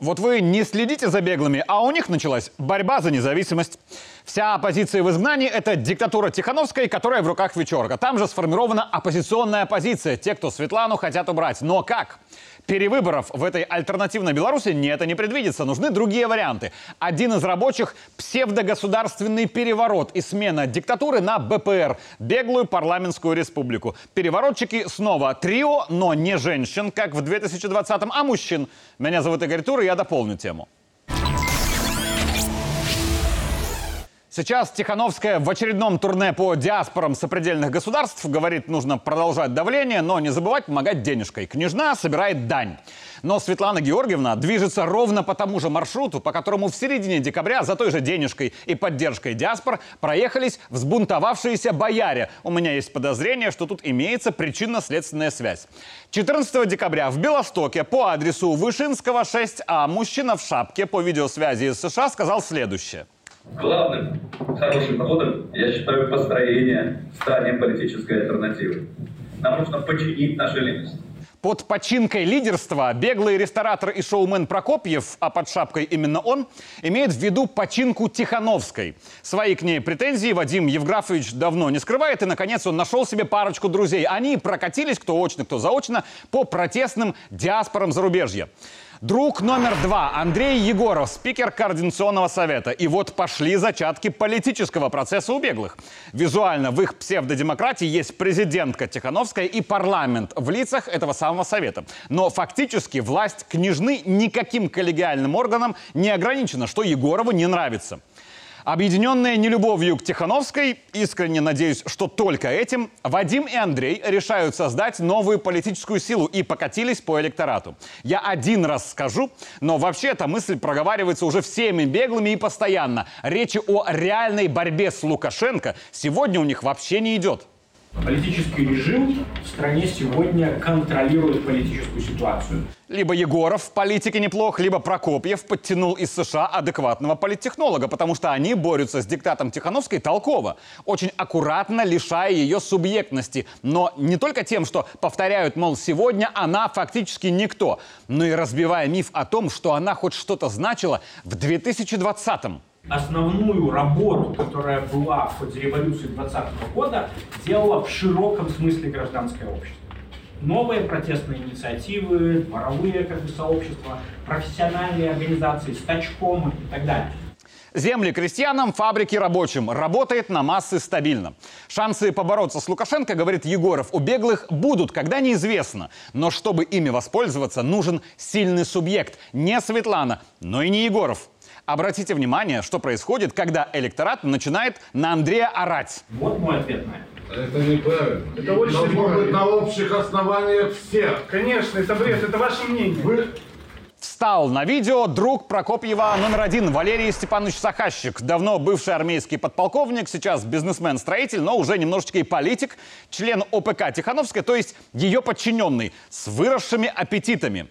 Вот вы не следите за беглыми, а у них началась борьба за независимость. Вся оппозиция в изгнании – это диктатура Тихановской, которая в руках Вечерка. Там же сформирована оппозиционная оппозиция. Те, кто Светлану хотят убрать. Но как? Перевыборов в этой альтернативной Беларуси нет, это не предвидится. Нужны другие варианты. Один из рабочих – псевдогосударственный переворот и смена диктатуры на БПР – беглую парламентскую республику. Переворотчики снова трио, но не женщин, как в 2020-м, а мужчин. Меня зовут Игорь Тур, и я дополню тему. Сейчас Тихановская в очередном турне по диаспорам сопредельных государств говорит, нужно продолжать давление, но не забывать помогать денежкой. Княжна собирает дань. Но Светлана Георгиевна движется ровно по тому же маршруту, по которому в середине декабря за той же денежкой и поддержкой диаспор проехались взбунтовавшиеся бояре. У меня есть подозрение, что тут имеется причинно-следственная связь. 14 декабря в Белостоке по адресу Вышинского 6А мужчина в шапке по видеосвязи из США сказал следующее. Главным хорошим ходом я считаю построение здания политической альтернативы. Нам нужно починить наши личности. Под починкой лидерства беглый ресторатор и шоумен Прокопьев, а под шапкой именно он, имеет в виду починку Тихановской. Свои к ней претензии Вадим Евграфович давно не скрывает, и, наконец, он нашел себе парочку друзей. Они прокатились, кто очно, кто заочно, по протестным диаспорам зарубежья. Друг номер два Андрей Егоров, спикер Координационного совета. И вот пошли зачатки политического процесса у беглых. Визуально в их псевдодемократии есть президентка Тихановская и парламент в лицах этого самого совета. Но фактически власть княжны никаким коллегиальным органом не ограничена, что Егорову не нравится. Объединенные нелюбовью к Тихановской, искренне надеюсь, что только этим, Вадим и Андрей решают создать новую политическую силу и покатились по электорату. Я один раз скажу, но вообще эта мысль проговаривается уже всеми беглыми и постоянно. Речи о реальной борьбе с Лукашенко сегодня у них вообще не идет. Политический режим в стране сегодня контролирует политическую ситуацию. Либо Егоров в политике неплох, либо Прокопьев подтянул из США адекватного политтехнолога, потому что они борются с диктатом Тихановской толково, очень аккуратно лишая ее субъектности. Но не только тем, что повторяют, мол, сегодня она фактически никто, но и разбивая миф о том, что она хоть что-то значила в 2020-м основную работу, которая была в ходе революции 20 года, делала в широком смысле гражданское общество. Новые протестные инициативы, дворовые как бы, сообщества, профессиональные организации, стачком и так далее. Земли крестьянам, фабрики рабочим. Работает на массы стабильно. Шансы побороться с Лукашенко, говорит Егоров, у беглых будут, когда неизвестно. Но чтобы ими воспользоваться, нужен сильный субъект. Не Светлана, но и не Егоров. Обратите внимание, что происходит, когда электорат начинает на Андрея орать. Вот мой ответ на это. Это неправильно. Это очень Должно быть неправильно. на общих основаниях всех. Конечно, это бред, это ваше мнение. Вы Встал на видео друг Прокопьева номер один Валерий Степанович Сахащик. Давно бывший армейский подполковник, сейчас бизнесмен-строитель, но уже немножечко и политик, член ОПК Тихановская, то есть ее подчиненный, с выросшими аппетитами.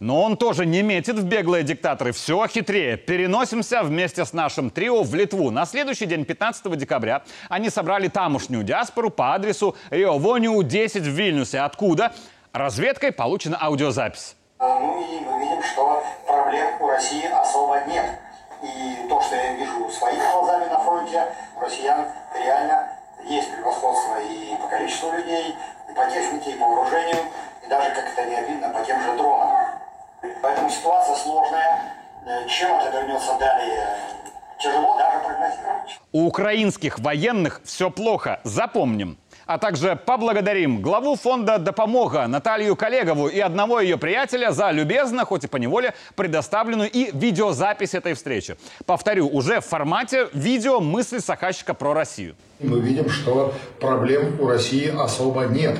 Но он тоже не метит в беглые диктаторы. Все хитрее. Переносимся вместе с нашим трио в Литву. На следующий день, 15 декабря, они собрали тамошнюю диаспору по адресу Риовониу 10 в Вильнюсе. Откуда? Разведкой получена аудиозапись. Ну и мы видим, что проблем у России особо нет. И то, что я вижу своими глазами на фронте, россиян реально У украинских военных все плохо, запомним. А также поблагодарим главу фонда «Допомога» Наталью Коллегову и одного ее приятеля за любезно, хоть и по неволе, предоставленную и видеозапись этой встречи. Повторю, уже в формате видео мысли Сахащика про Россию. мы видим, что проблем у России особо нет.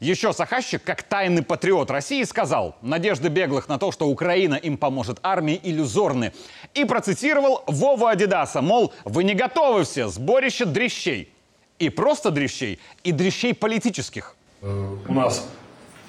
Еще Сахащик, как тайный патриот России, сказал, надежды беглых на то, что Украина им поможет армии, иллюзорны. И процитировал Вову Адидаса, мол, вы не готовы все, сборище дрещей. И просто дрещей, и дрещей политических. Э, У нас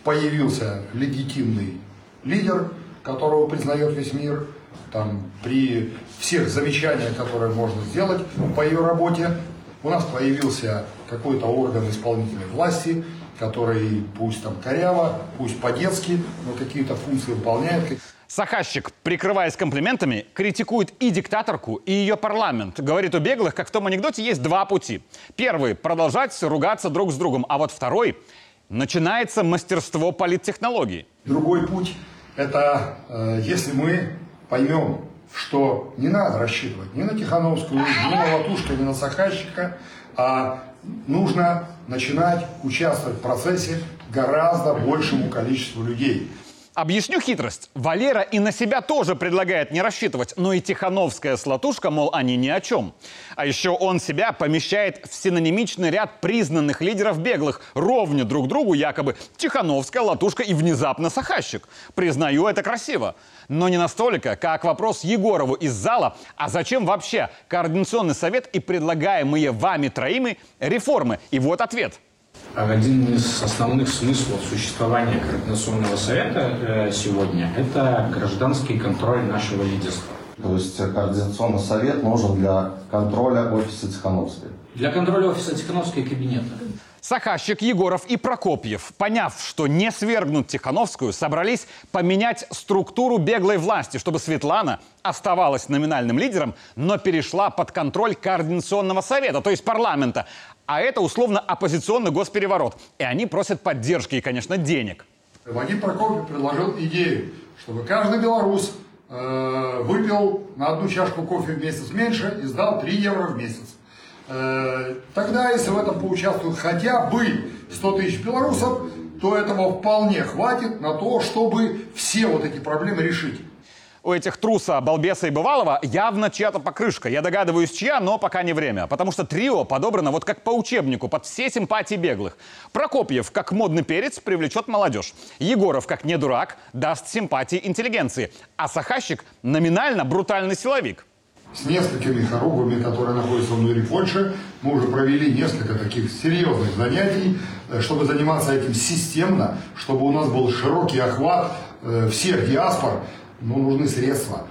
появился легитимный лидер, которого признает весь мир. Там, при всех замечаниях, которые можно сделать по ее работе, у нас появился какой-то орган исполнительной власти, который пусть там коряво, пусть по-детски, но какие-то функции выполняет. Сахащик, прикрываясь комплиментами, критикует и диктаторку, и ее парламент. Говорит у беглых, как в том анекдоте, есть два пути. Первый – продолжать ругаться друг с другом, а вот второй – начинается мастерство политтехнологий. Другой путь – это э, если мы поймем, что не надо рассчитывать ни на Тихановскую, ни на Латушка, ни на Сахащика, а нужно начинать участвовать в процессе гораздо большему количеству людей. Объясню хитрость. Валера и на себя тоже предлагает не рассчитывать, но и Тихановская слотушка, мол, они ни о чем. А еще он себя помещает в синонимичный ряд признанных лидеров беглых, ровня друг другу якобы Тихановская, Латушка и внезапно Сахащик. Признаю, это красиво. Но не настолько, как вопрос Егорову из зала, а зачем вообще Координационный совет и предлагаемые вами троими реформы? И вот ответ – один из основных смыслов существования Координационного совета э, сегодня – это гражданский контроль нашего лидерства. То есть Координационный совет нужен для контроля офиса Тихановской? Для контроля офиса Тихановской кабинета. Сахащик, Егоров и Прокопьев, поняв, что не свергнут Тихановскую, собрались поменять структуру беглой власти, чтобы Светлана оставалась номинальным лидером, но перешла под контроль Координационного совета, то есть парламента. А это условно оппозиционный госпереворот. И они просят поддержки и, конечно, денег. Вадим Прокопьев предложил идею, чтобы каждый белорус э, выпил на одну чашку кофе в месяц меньше и сдал 3 евро в месяц. Э, тогда, если в этом поучаствуют хотя бы 100 тысяч белорусов, то этого вполне хватит на то, чтобы все вот эти проблемы решить. У этих труса, балбеса и бывалого явно чья-то покрышка. Я догадываюсь, чья, но пока не время. Потому что трио подобрано вот как по учебнику, под все симпатии беглых. Прокопьев, как модный перец, привлечет молодежь. Егоров, как не дурак, даст симпатии интеллигенции. А Сахащик номинально брутальный силовик с несколькими хоругвами, которые находятся в мире Польши. Мы уже провели несколько таких серьезных занятий, э, чтобы заниматься этим системно, чтобы у нас был широкий охват э, всех диаспор, но нужны средства.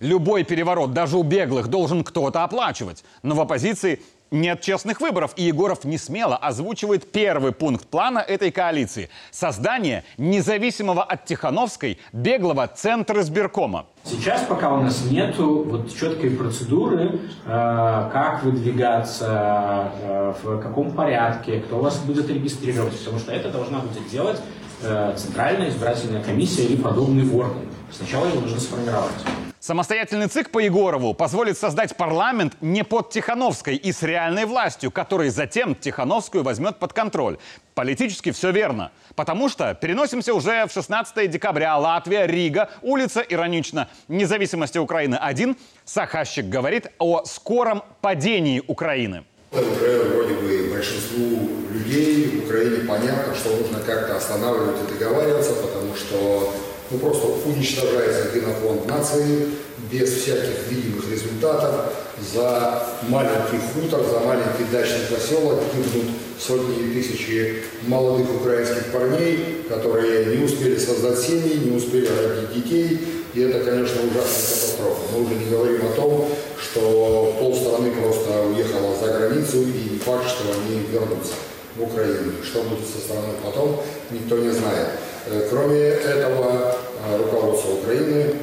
Любой переворот, даже у беглых, должен кто-то оплачивать. Но в оппозиции нет честных выборов, и Егоров не смело озвучивает первый пункт плана этой коалиции – создание независимого от Тихановской беглого центра избиркома. Сейчас пока у нас нет вот четкой процедуры, э, как выдвигаться, э, в каком порядке, кто вас будет регистрировать, потому что это должна будет делать э, Центральная избирательная комиссия или подобный орган. Сначала его нужно сформировать. Самостоятельный ЦИК по Егорову позволит создать парламент не под Тихановской и с реальной властью, который затем Тихановскую возьмет под контроль. Политически все верно. Потому что переносимся уже в 16 декабря. Латвия, Рига, улица Иронично. Независимости Украины один. Сахащик говорит о скором падении Украины. Уже вроде бы большинству людей в Украине понятно, что нужно как-то останавливать и договариваться, потому что ну, просто уничтожается генофонд нации без всяких видимых результатов. За маленький хутор, за маленький дачный поселок гибнут сотни и тысячи молодых украинских парней, которые не успели создать семьи, не успели родить детей. И это, конечно, ужасная катастрофа. Мы уже не говорим о том, что полстраны просто уехала за границу, и факт, что они вернутся в Украину. Что будет со страной потом, никто не знает. Э, кроме этого, руководство Украины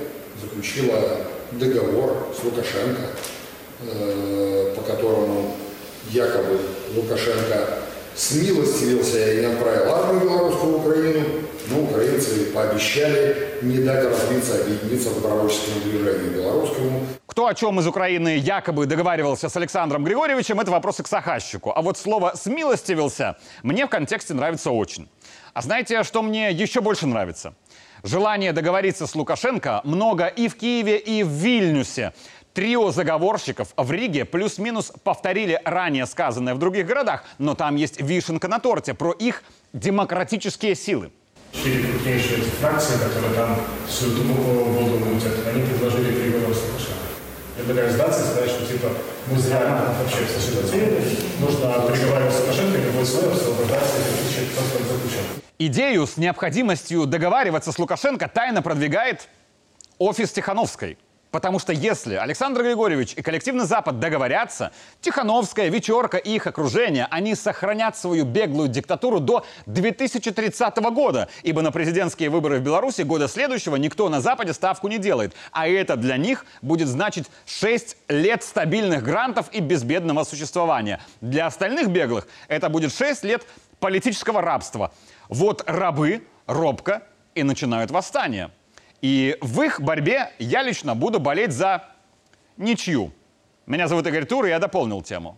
заключило договор с Лукашенко, э, по которому якобы Лукашенко смилостивился и не отправил армию белорусскую в Украину, но украинцы пообещали не дать развиться, объединиться добровольческому движению белорусскому. Кто о чем из Украины якобы договаривался с Александром Григорьевичем, это вопросы к Сахащику. А вот слово «смилостивился» мне в контексте нравится очень. А знаете, что мне еще больше нравится? Желание договориться с Лукашенко много и в Киеве, и в Вильнюсе. Трио заговорщиков в Риге плюс-минус повторили ранее сказанное в других городах, но там есть вишенка на торте про их демократические силы. Четыре крупнейшие фракции, которые там всю эту воду мутят, они предложили переговоры с Лукашенко. Предлагаю сдаться и сказать, что типа мы зря вообще все сюда нужно переговаривать с Лукашенко, не будет своего, освобождаться и заключен. Идею с необходимостью договариваться с Лукашенко тайно продвигает офис Тихановской. Потому что если Александр Григорьевич и коллективный Запад договорятся, Тихановская, Вечерка и их окружение, они сохранят свою беглую диктатуру до 2030 года, ибо на президентские выборы в Беларуси года следующего никто на Западе ставку не делает. А это для них будет значить 6 лет стабильных грантов и безбедного существования. Для остальных беглых это будет 6 лет политического рабства. Вот рабы робко и начинают восстание. И в их борьбе я лично буду болеть за ничью. Меня зовут Игорь Тур, и я дополнил тему.